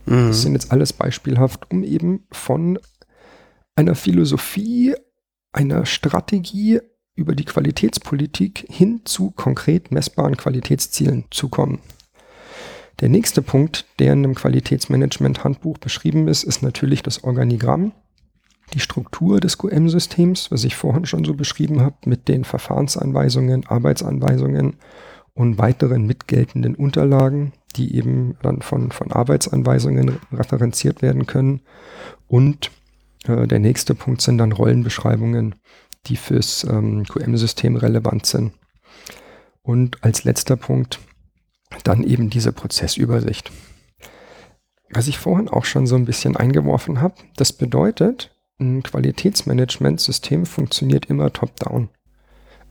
Mhm. Das sind jetzt alles beispielhaft, um eben von einer Philosophie, einer Strategie über die Qualitätspolitik hin zu konkret messbaren Qualitätszielen zu kommen. Der nächste Punkt, der in einem Qualitätsmanagement-Handbuch beschrieben ist, ist natürlich das Organigramm, die Struktur des QM-Systems, was ich vorhin schon so beschrieben habe, mit den Verfahrensanweisungen, Arbeitsanweisungen und weiteren mitgeltenden Unterlagen, die eben dann von, von Arbeitsanweisungen referenziert werden können. Und äh, der nächste Punkt sind dann Rollenbeschreibungen, die fürs ähm, QM-System relevant sind. Und als letzter Punkt dann eben diese Prozessübersicht. Was ich vorhin auch schon so ein bisschen eingeworfen habe, das bedeutet, ein Qualitätsmanagementsystem funktioniert immer top-down.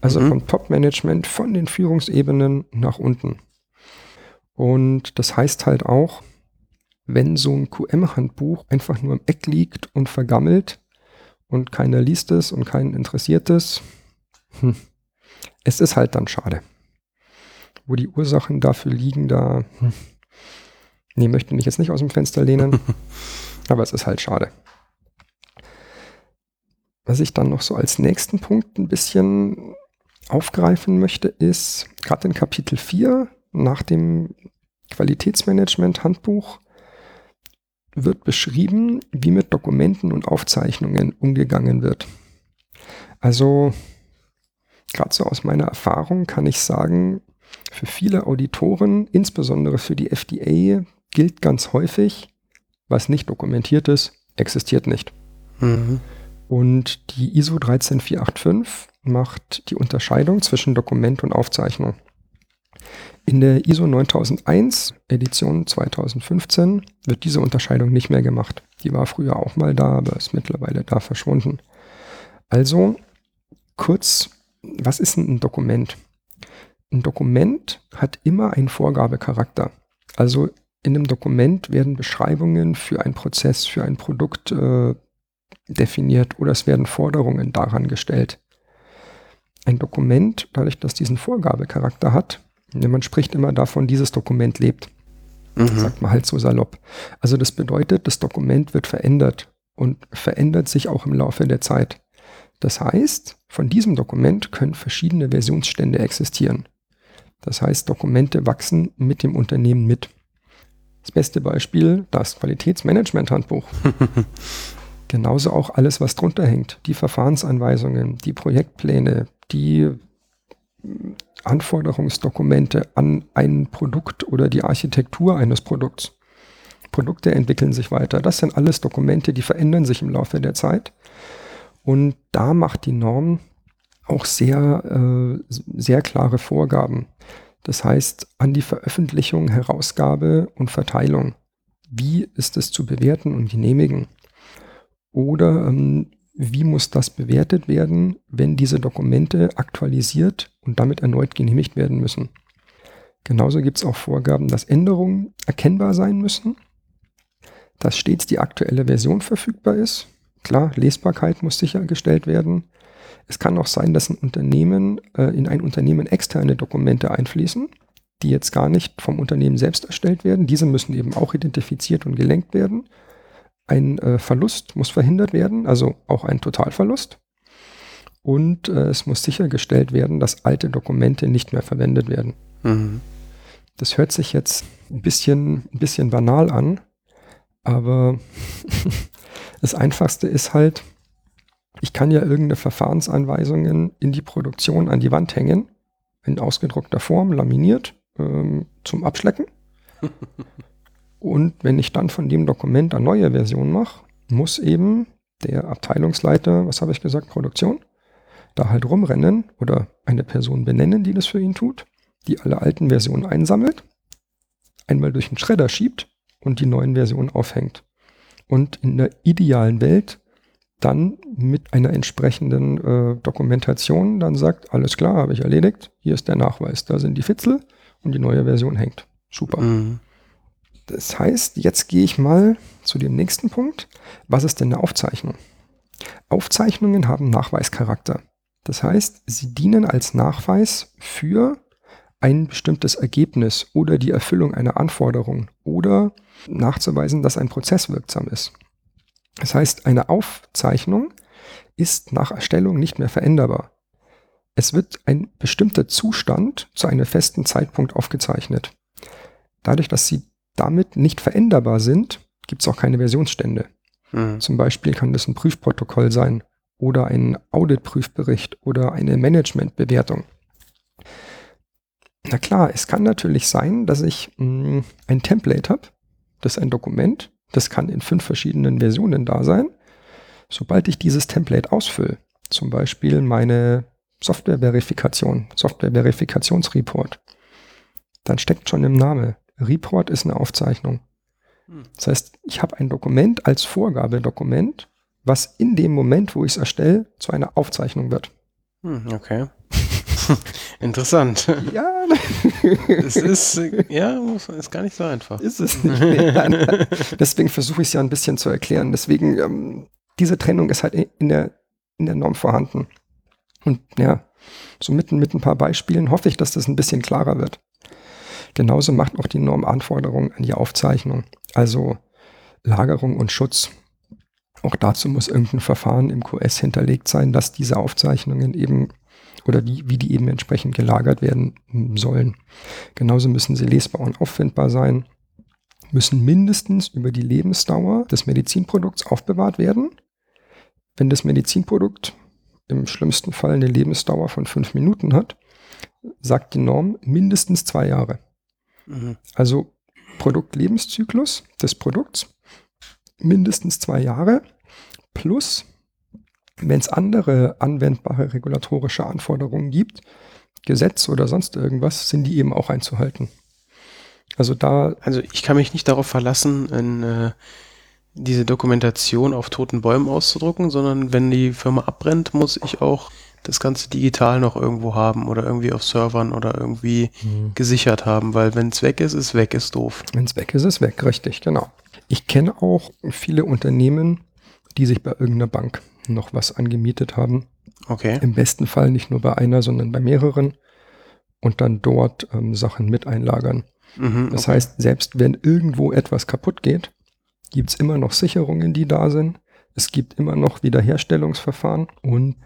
Also mhm. vom Top-Management, von den Führungsebenen nach unten. Und das heißt halt auch, wenn so ein QM-Handbuch einfach nur im Eck liegt und vergammelt und keiner liest es und keinen interessiert es, hm, es ist halt dann schade. Wo die Ursachen dafür liegen, da, hm, nee, möchte mich jetzt nicht aus dem Fenster lehnen, aber es ist halt schade. Was ich dann noch so als nächsten Punkt ein bisschen aufgreifen möchte, ist gerade in Kapitel 4 nach dem Qualitätsmanagement-Handbuch wird beschrieben, wie mit Dokumenten und Aufzeichnungen umgegangen wird. Also gerade so aus meiner Erfahrung kann ich sagen, für viele Auditoren, insbesondere für die FDA, gilt ganz häufig, was nicht dokumentiert ist, existiert nicht. Mhm. Und die ISO 13485 macht die Unterscheidung zwischen Dokument und Aufzeichnung. In der ISO 9001 Edition 2015 wird diese Unterscheidung nicht mehr gemacht. Die war früher auch mal da, aber ist mittlerweile da verschwunden. Also kurz, was ist ein Dokument? Ein Dokument hat immer einen Vorgabecharakter. Also in einem Dokument werden Beschreibungen für einen Prozess, für ein Produkt äh, definiert oder es werden Forderungen daran gestellt. Ein Dokument, dadurch, dass diesen Vorgabecharakter hat, man spricht immer davon, dieses Dokument lebt. Mhm. Sagt man halt so salopp. Also das bedeutet, das Dokument wird verändert und verändert sich auch im Laufe der Zeit. Das heißt, von diesem Dokument können verschiedene Versionsstände existieren. Das heißt, Dokumente wachsen mit dem Unternehmen mit. Das beste Beispiel, das Qualitätsmanagement-Handbuch. Genauso auch alles, was drunter hängt. Die Verfahrensanweisungen, die Projektpläne, die Anforderungsdokumente an ein Produkt oder die Architektur eines Produkts. Produkte entwickeln sich weiter. Das sind alles Dokumente, die verändern sich im Laufe der Zeit. Und da macht die Norm auch sehr, äh, sehr klare Vorgaben. Das heißt, an die Veröffentlichung, Herausgabe und Verteilung. Wie ist es zu bewerten und genehmigen? Oder ähm, wie muss das bewertet werden, wenn diese Dokumente aktualisiert und damit erneut genehmigt werden müssen. Genauso gibt es auch Vorgaben, dass Änderungen erkennbar sein müssen, dass stets die aktuelle Version verfügbar ist. Klar, Lesbarkeit muss sichergestellt werden. Es kann auch sein, dass ein Unternehmen, äh, in ein Unternehmen externe Dokumente einfließen, die jetzt gar nicht vom Unternehmen selbst erstellt werden. Diese müssen eben auch identifiziert und gelenkt werden. Ein äh, Verlust muss verhindert werden, also auch ein Totalverlust. Und äh, es muss sichergestellt werden, dass alte Dokumente nicht mehr verwendet werden. Mhm. Das hört sich jetzt ein bisschen, ein bisschen banal an, aber das Einfachste ist halt, ich kann ja irgendeine Verfahrensanweisungen in die Produktion an die Wand hängen in ausgedruckter Form, laminiert, ähm, zum Abschlecken. Und wenn ich dann von dem Dokument eine neue Version mache, muss eben der Abteilungsleiter, was habe ich gesagt, Produktion, da halt rumrennen oder eine Person benennen, die das für ihn tut, die alle alten Versionen einsammelt, einmal durch den Schredder schiebt und die neuen Versionen aufhängt. Und in der idealen Welt dann mit einer entsprechenden äh, Dokumentation dann sagt, alles klar, habe ich erledigt, hier ist der Nachweis, da sind die Fitzel und die neue Version hängt. Super. Mhm. Das heißt, jetzt gehe ich mal zu dem nächsten Punkt. Was ist denn eine Aufzeichnung? Aufzeichnungen haben Nachweischarakter. Das heißt, sie dienen als Nachweis für ein bestimmtes Ergebnis oder die Erfüllung einer Anforderung oder nachzuweisen, dass ein Prozess wirksam ist. Das heißt, eine Aufzeichnung ist nach Erstellung nicht mehr veränderbar. Es wird ein bestimmter Zustand zu einem festen Zeitpunkt aufgezeichnet. Dadurch, dass sie damit nicht veränderbar sind, gibt es auch keine Versionsstände. Mhm. Zum Beispiel kann das ein Prüfprotokoll sein oder ein Auditprüfbericht oder eine Managementbewertung. Na klar, es kann natürlich sein, dass ich mh, mm, ein Template habe, das ist ein Dokument, das kann in fünf verschiedenen Versionen da sein. Sobald ich dieses Template ausfülle, zum Beispiel meine Software-Verifikation, Software-Verifikationsreport, dann steckt schon im Namen, Report ist eine Aufzeichnung. Hm. Das heißt, ich habe ein Dokument als Vorgabedokument, was in dem Moment, wo ich es erstelle, zu einer Aufzeichnung wird. Hm, okay. Interessant. Ja. es ist, ja, ist gar nicht so einfach. Ist es nicht. Nee, Deswegen versuche ich es ja ein bisschen zu erklären. Deswegen, ähm, diese Trennung ist halt in der, in der Norm vorhanden. Und ja, so mitten mit ein paar Beispielen hoffe ich, dass das ein bisschen klarer wird. Genauso macht auch die Norm Anforderungen an die Aufzeichnung, also Lagerung und Schutz. Auch dazu muss irgendein Verfahren im QS hinterlegt sein, dass diese Aufzeichnungen eben oder wie, wie die eben entsprechend gelagert werden sollen. Genauso müssen sie lesbar und auffindbar sein, müssen mindestens über die Lebensdauer des Medizinprodukts aufbewahrt werden. Wenn das Medizinprodukt im schlimmsten Fall eine Lebensdauer von fünf Minuten hat, sagt die Norm mindestens zwei Jahre. Mhm. Also Produktlebenszyklus des Produkts mindestens zwei Jahre plus wenn es andere anwendbare regulatorische Anforderungen gibt, Gesetz oder sonst irgendwas, sind die eben auch einzuhalten. Also da. Also ich kann mich nicht darauf verlassen, in, äh, diese Dokumentation auf toten Bäumen auszudrucken, sondern wenn die Firma abbrennt, muss ich auch das Ganze digital noch irgendwo haben oder irgendwie auf Servern oder irgendwie mhm. gesichert haben, weil wenn es weg ist, ist weg, ist doof. Wenn es weg ist, ist weg, richtig, genau. Ich kenne auch viele Unternehmen, die sich bei irgendeiner Bank noch was angemietet haben. Okay. Im besten Fall nicht nur bei einer, sondern bei mehreren und dann dort ähm, Sachen mit einlagern. Mhm, das okay. heißt, selbst wenn irgendwo etwas kaputt geht, gibt es immer noch Sicherungen, die da sind. Es gibt immer noch Wiederherstellungsverfahren und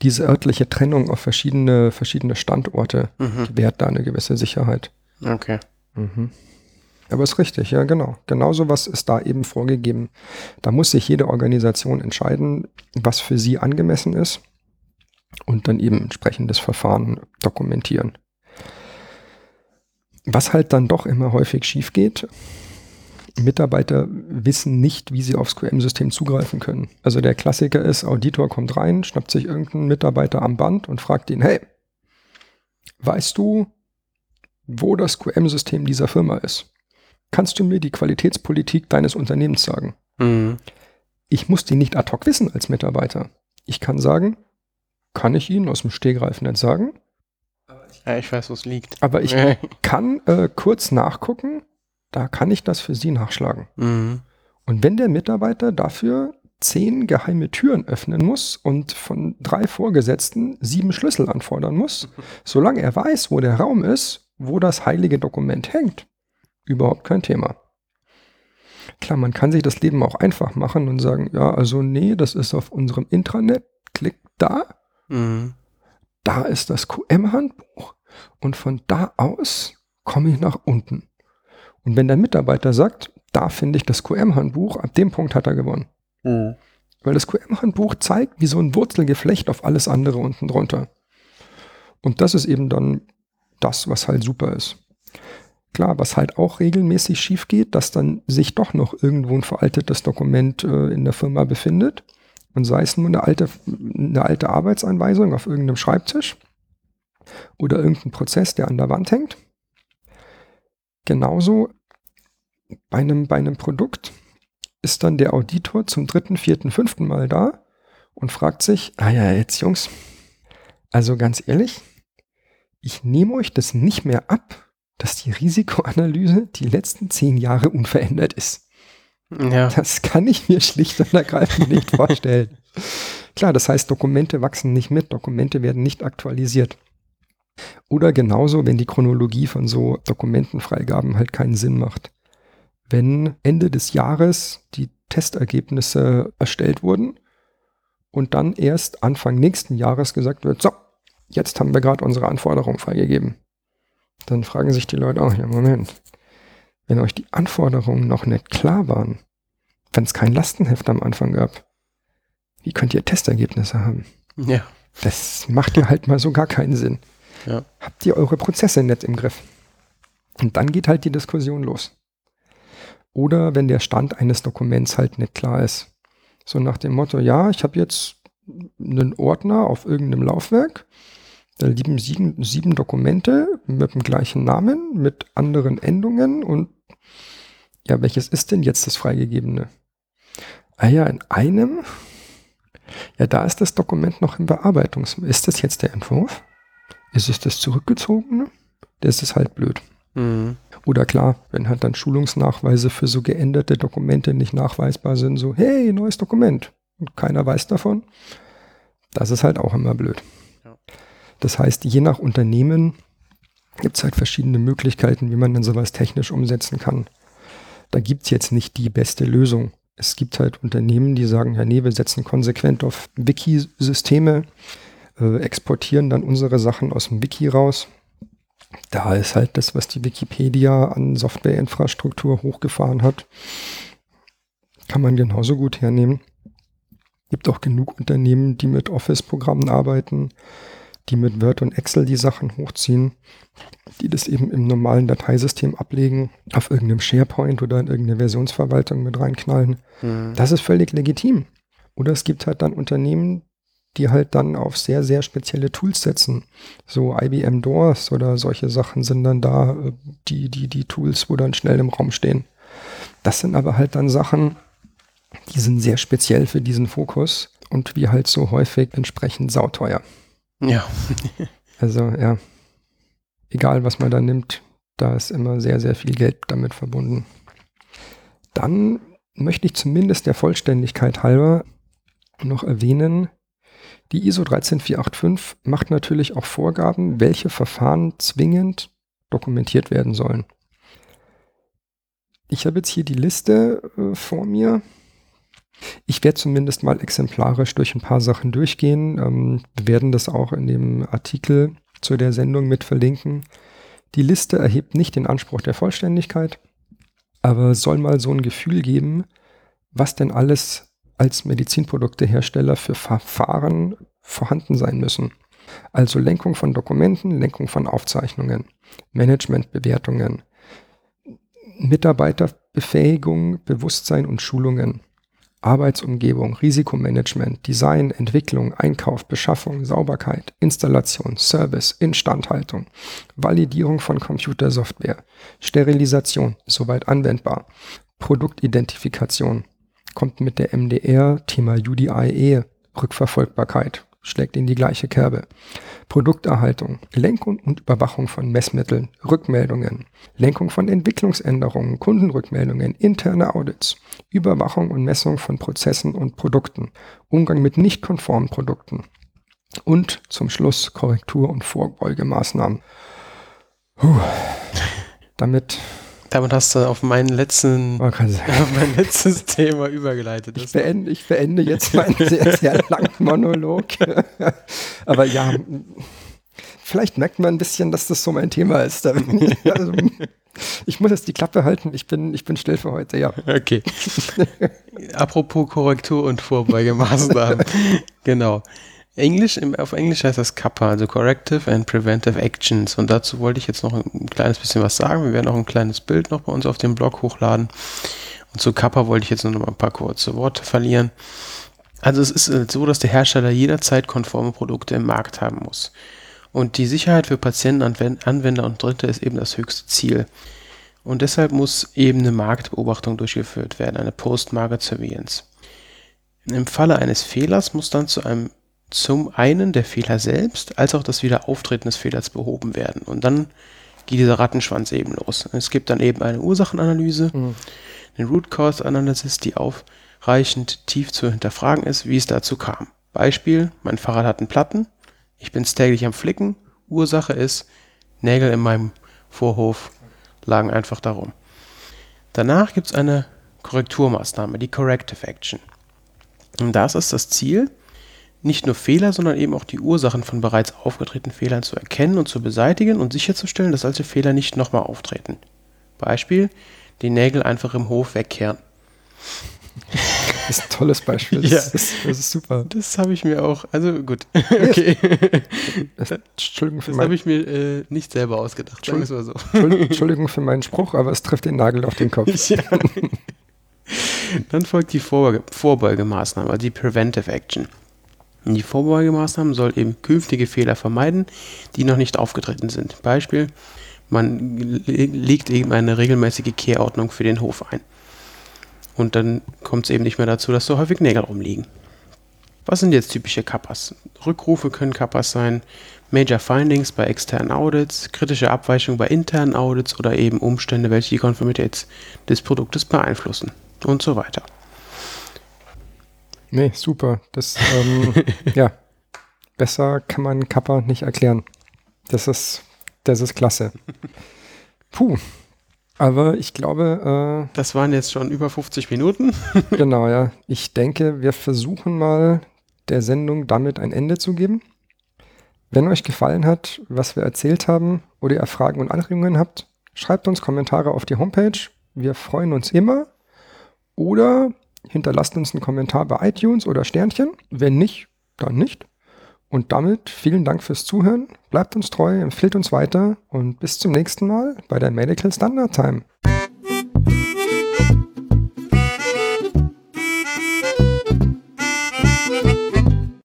diese örtliche Trennung auf verschiedene, verschiedene Standorte mhm. gewährt da eine gewisse Sicherheit. Okay. Mhm. Aber ist richtig, ja, genau. Genau so was ist da eben vorgegeben. Da muss sich jede Organisation entscheiden, was für sie angemessen ist und dann eben entsprechendes Verfahren dokumentieren. Was halt dann doch immer häufig schief geht, Mitarbeiter wissen nicht, wie sie aufs QM-System zugreifen können. Also der Klassiker ist, Auditor kommt rein, schnappt sich irgendeinen Mitarbeiter am Band und fragt ihn, hey, weißt du, wo das QM-System dieser Firma ist? kannst du mir die Qualitätspolitik deines Unternehmens sagen? Mhm. Ich muss die nicht ad hoc wissen als Mitarbeiter. Ich kann sagen, kann ich Ihnen aus dem Stegreif nicht sagen. Ja, ich weiß, wo es liegt. Aber ich kann äh, kurz nachgucken, da kann ich das für Sie nachschlagen. Mhm. Und wenn der Mitarbeiter dafür zehn geheime Türen öffnen muss und von drei Vorgesetzten sieben Schlüssel anfordern muss, solange er weiß, wo der Raum ist, wo das heilige Dokument hängt, überhaupt kein Thema. Klar, man kann sich das Leben auch einfach machen und sagen, ja, also nee, das ist auf unserem Intranet, klick da, mhm. da ist das QM-Handbuch und von da aus komme ich nach unten. Und wenn der Mitarbeiter sagt, da finde ich das QM-Handbuch, ab dem Punkt hat er gewonnen. Mhm. Weil das QM-Handbuch zeigt wie so ein Wurzelgeflecht auf alles andere unten drunter. Und das ist eben dann das, was halt super ist. Klar, was halt auch regelmäßig schief geht, dass dann sich doch noch irgendwo ein veraltetes Dokument äh, in der Firma befindet und sei es nur eine alte, eine alte Arbeitsanweisung auf irgendeinem Schreibtisch oder irgendein Prozess, der an der Wand hängt. Genauso bei einem, bei einem Produkt ist dann der Auditor zum dritten, vierten, fünften Mal da und fragt sich, ah ja, jetzt Jungs, also ganz ehrlich, ich nehme euch das nicht mehr ab, dass die Risikoanalyse die letzten zehn Jahre unverändert ist. Ja. Das kann ich mir schlicht und ergreifend nicht vorstellen. Klar, das heißt, Dokumente wachsen nicht mit, Dokumente werden nicht aktualisiert. Oder genauso, wenn die Chronologie von so Dokumentenfreigaben halt keinen Sinn macht. Wenn Ende des Jahres die Testergebnisse erstellt wurden und dann erst Anfang nächsten Jahres gesagt wird, so, jetzt haben wir gerade unsere Anforderungen freigegeben. Dann fragen sich die Leute auch, ja Moment, wenn euch die Anforderungen noch nicht klar waren, wenn es kein Lastenheft am Anfang gab, wie könnt ihr Testergebnisse haben? Ja. Das macht ja halt mal so gar keinen Sinn. Ja. Habt ihr eure Prozesse nicht im Griff? Und dann geht halt die Diskussion los. Oder wenn der Stand eines Dokuments halt nicht klar ist. So nach dem Motto, ja, ich habe jetzt einen Ordner auf irgendeinem Laufwerk, da liegen sieben, sieben Dokumente mit dem gleichen Namen, mit anderen Endungen und ja, welches ist denn jetzt das freigegebene? Ah ja, in einem, ja, da ist das Dokument noch in Bearbeitung. Ist das jetzt der Entwurf? Ist es das zurückgezogene? Das ist halt blöd. Mhm. Oder klar, wenn halt dann Schulungsnachweise für so geänderte Dokumente nicht nachweisbar sind, so, hey, neues Dokument und keiner weiß davon, das ist halt auch immer blöd. Ja. Das heißt, je nach Unternehmen gibt es halt verschiedene Möglichkeiten, wie man dann sowas technisch umsetzen kann. Da gibt es jetzt nicht die beste Lösung. Es gibt halt Unternehmen, die sagen, ja nee, wir setzen konsequent auf Wiki-Systeme, äh, exportieren dann unsere Sachen aus dem Wiki raus da ist halt das, was die Wikipedia an Softwareinfrastruktur hochgefahren hat, kann man genauso gut hernehmen. Gibt auch genug Unternehmen, die mit Office-Programmen arbeiten, die mit Word und Excel die Sachen hochziehen, die das eben im normalen Dateisystem ablegen, auf irgendeinem SharePoint oder in irgendeine Versionsverwaltung mit reinknallen. Mhm. Das ist völlig legitim. Oder es gibt halt dann Unternehmen, die halt dann auf sehr, sehr spezielle Tools setzen. So IBM Doors oder solche Sachen sind dann da äh, die, die, die Tools, wo dann schnell im Raum stehen. Das sind aber halt dann Sachen, die sind sehr speziell für diesen Fokus und wie halt so häufig entsprechend sauteuer. Ja. also ja, egal was man da nimmt, da ist immer sehr, sehr viel Geld damit verbunden. Dann möchte ich zumindest der Vollständigkeit halber noch erwähnen, die ISO 13485 macht natürlich auch Vorgaben, welche Verfahren zwingend dokumentiert werden sollen. Ich habe jetzt hier die Liste äh, vor mir. Ich werde zumindest mal exemplarisch durch ein paar Sachen durchgehen. Ähm, wir werden das auch in dem Artikel zu der Sendung mit verlinken. Die Liste erhebt nicht den Anspruch der Vollständigkeit, aber soll mal so ein Gefühl geben, was denn alles als Medizinproduktehersteller für Verfahren vorhanden sein müssen. Also Lenkung von Dokumenten, Lenkung von Aufzeichnungen, Managementbewertungen, Mitarbeiterbefähigung, Bewusstsein und Schulungen, Arbeitsumgebung, Risikomanagement, Design, Entwicklung, Einkauf, Beschaffung, Sauberkeit, Installation, Service, Instandhaltung, Validierung von Computersoftware, Sterilisation, soweit anwendbar, Produktidentifikation, kommt mit der MDR, Thema UDIE, Rückverfolgbarkeit, schlägt in die gleiche Kerbe. Produkterhaltung, Lenkung und Überwachung von Messmitteln, Rückmeldungen, Lenkung von Entwicklungsänderungen, Kundenrückmeldungen, interne Audits, Überwachung und Messung von Prozessen und Produkten, Umgang mit nicht konformen Produkten und zum Schluss Korrektur- und Vorbeugemaßnahmen. Puh. Damit damit hast du auf meinen letzten, auf mein letztes Thema übergeleitet. Ich beende, ich beende jetzt meinen sehr, sehr langen Monolog. Aber ja, vielleicht merkt man ein bisschen, dass das so mein Thema ist. Also, ich muss jetzt die Klappe halten. Ich bin, ich bin still für heute, ja. Okay. Apropos Korrektur und Vorbeugemaßnahmen. genau. Englisch, auf Englisch heißt das CAPA, also Corrective and Preventive Actions. Und dazu wollte ich jetzt noch ein, kleines bisschen was sagen. Wir werden auch ein kleines Bild noch bei uns auf dem Blog hochladen. Und zu CAPA wollte ich jetzt nur noch ein paar kurze Worte verlieren. Also es ist äh, so, dass der Hersteller jederzeit konforme Produkte im Markt haben muss. Und die Sicherheit für Patienten, Anwender und Dritte ist eben das höchste Ziel. Und deshalb muss eben eine Marktbeobachtung durchgeführt werden, eine Post-Market Surveillance. Im Falle eines Fehlers muss dann zu einem zum einen der Fehler selbst, als auch das Wiederauftreten des Fehlers behoben werden. Und dann geht dieser Rattenschwanz eben los. Es gibt dann eben eine Ursachenanalyse, mhm. eine Root Cause Analysis, die aufreichend tief zu hinterfragen ist, wie es dazu kam. Beispiel, mein Fahrrad hat einen Platten, ich bin täglich am Flicken, Ursache ist, Nägel in meinem Vorhof lagen einfach darum. Danach gibt es eine Korrekturmaßnahme, die Corrective Action. Und das ist das Ziel, nicht nur Fehler, sondern eben auch die Ursachen von bereits aufgetretenen Fehlern zu erkennen und zu beseitigen und sicherzustellen, dass solche Fehler nicht nochmal auftreten. Beispiel, die Nägel einfach im Hof wegkehren. Das ist ein tolles Beispiel. Das, ja. ist, das ist super. Das habe ich mir auch, also gut. Okay. Entschuldigung für das habe ich mir äh, nicht selber ausgedacht, sagen wir so. Entschuldigung für meinen Spruch, aber es trifft den Nagel auf den Kopf. Ja. Dann folgt die Vorbeuge Vorbeugemaßnahme, also die Preventive Action. Die Vorbeugemaßnahme soll eben künftige Fehler vermeiden, die noch nicht aufgetreten sind. Beispiel, man legt eben eine regelmäßige Kehrordnung für den Hof ein. Und dann kommt es eben nicht mehr dazu, dass so häufig Nägel rumliegen. Was sind jetzt typische Kappas? Rückrufe können Kappas sein, Major Findings bei externen Audits, kritische Abweichungen bei internen Audits oder eben Umstände, welche die Konformität des Produktes beeinflussen und so weiter. Nee, super. Das, ähm, ja, besser kann man Kappa nicht erklären. Das ist, das ist klasse. Puh. Aber ich glaube. Äh, das waren jetzt schon über 50 Minuten. genau, ja. Ich denke, wir versuchen mal der Sendung damit ein Ende zu geben. Wenn euch gefallen hat, was wir erzählt haben oder ihr Fragen und Anregungen habt, schreibt uns Kommentare auf die Homepage. Wir freuen uns immer. Oder hinterlasst uns einen Kommentar bei iTunes oder Sternchen. Wenn nicht, dann nicht. Und damit vielen Dank fürs Zuhören. Bleibt uns treu, empfiehlt uns weiter und bis zum nächsten Mal bei der Medical Standard Time.